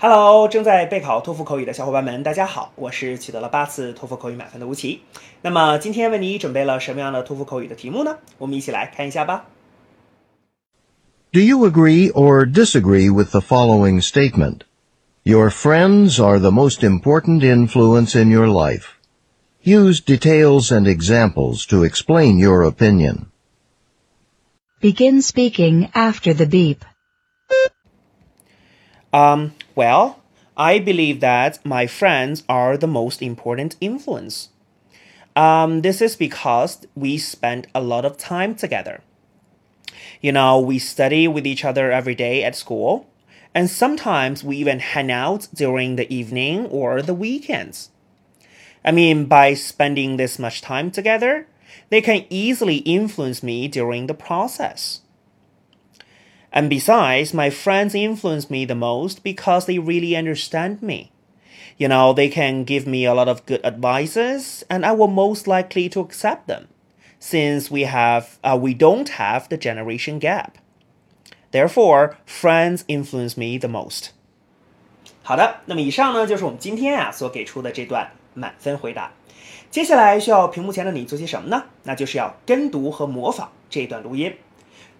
Hello，正在备考托福口语的小伙伴们，大家好，我是取得了八次托福口语满分的吴奇。那么今天为你准备了什么样的托福口语的题目呢？我们一起来看一下吧。Do you agree or disagree with the following statement? Your friends are the most important influence in your life. Use details and examples to explain your opinion. Begin speaking after the beep. Um, well, I believe that my friends are the most important influence. Um, this is because we spend a lot of time together. You know, we study with each other every day at school, and sometimes we even hang out during the evening or the weekends. I mean, by spending this much time together, they can easily influence me during the process. And besides, my friends influence me the most because they really understand me. You know, they can give me a lot of good advices, and I will most likely to accept them, since we have uh, we don't have the generation gap. Therefore, friends influence me the most. 好的，那么以上呢就是我们今天啊所给出的这段满分回答。接下来需要屏幕前的你做些什么呢？那就是要跟读和模仿这段录音。